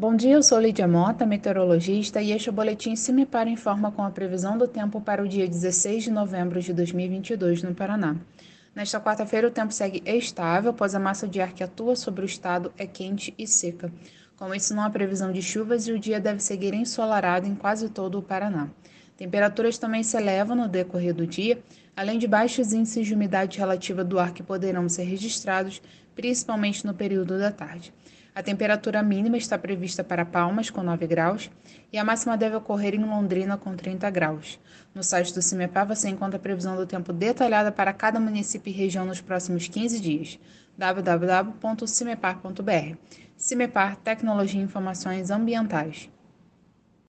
Bom dia, eu sou Lídia Mota, meteorologista, e este é o Boletim Cimepar Informa com a previsão do tempo para o dia 16 de novembro de 2022 no Paraná. Nesta quarta-feira, o tempo segue estável, pois a massa de ar que atua sobre o estado é quente e seca. Com isso, não há previsão de chuvas e o dia deve seguir ensolarado em quase todo o Paraná. Temperaturas também se elevam no decorrer do dia, além de baixos índices de umidade relativa do ar que poderão ser registrados, principalmente no período da tarde. A temperatura mínima está prevista para Palmas, com 9 graus, e a máxima deve ocorrer em Londrina, com 30 graus. No site do CIMEPAR você encontra a previsão do tempo detalhada para cada município e região nos próximos 15 dias. www.cimepar.br CIMEPAR Tecnologia e Informações Ambientais.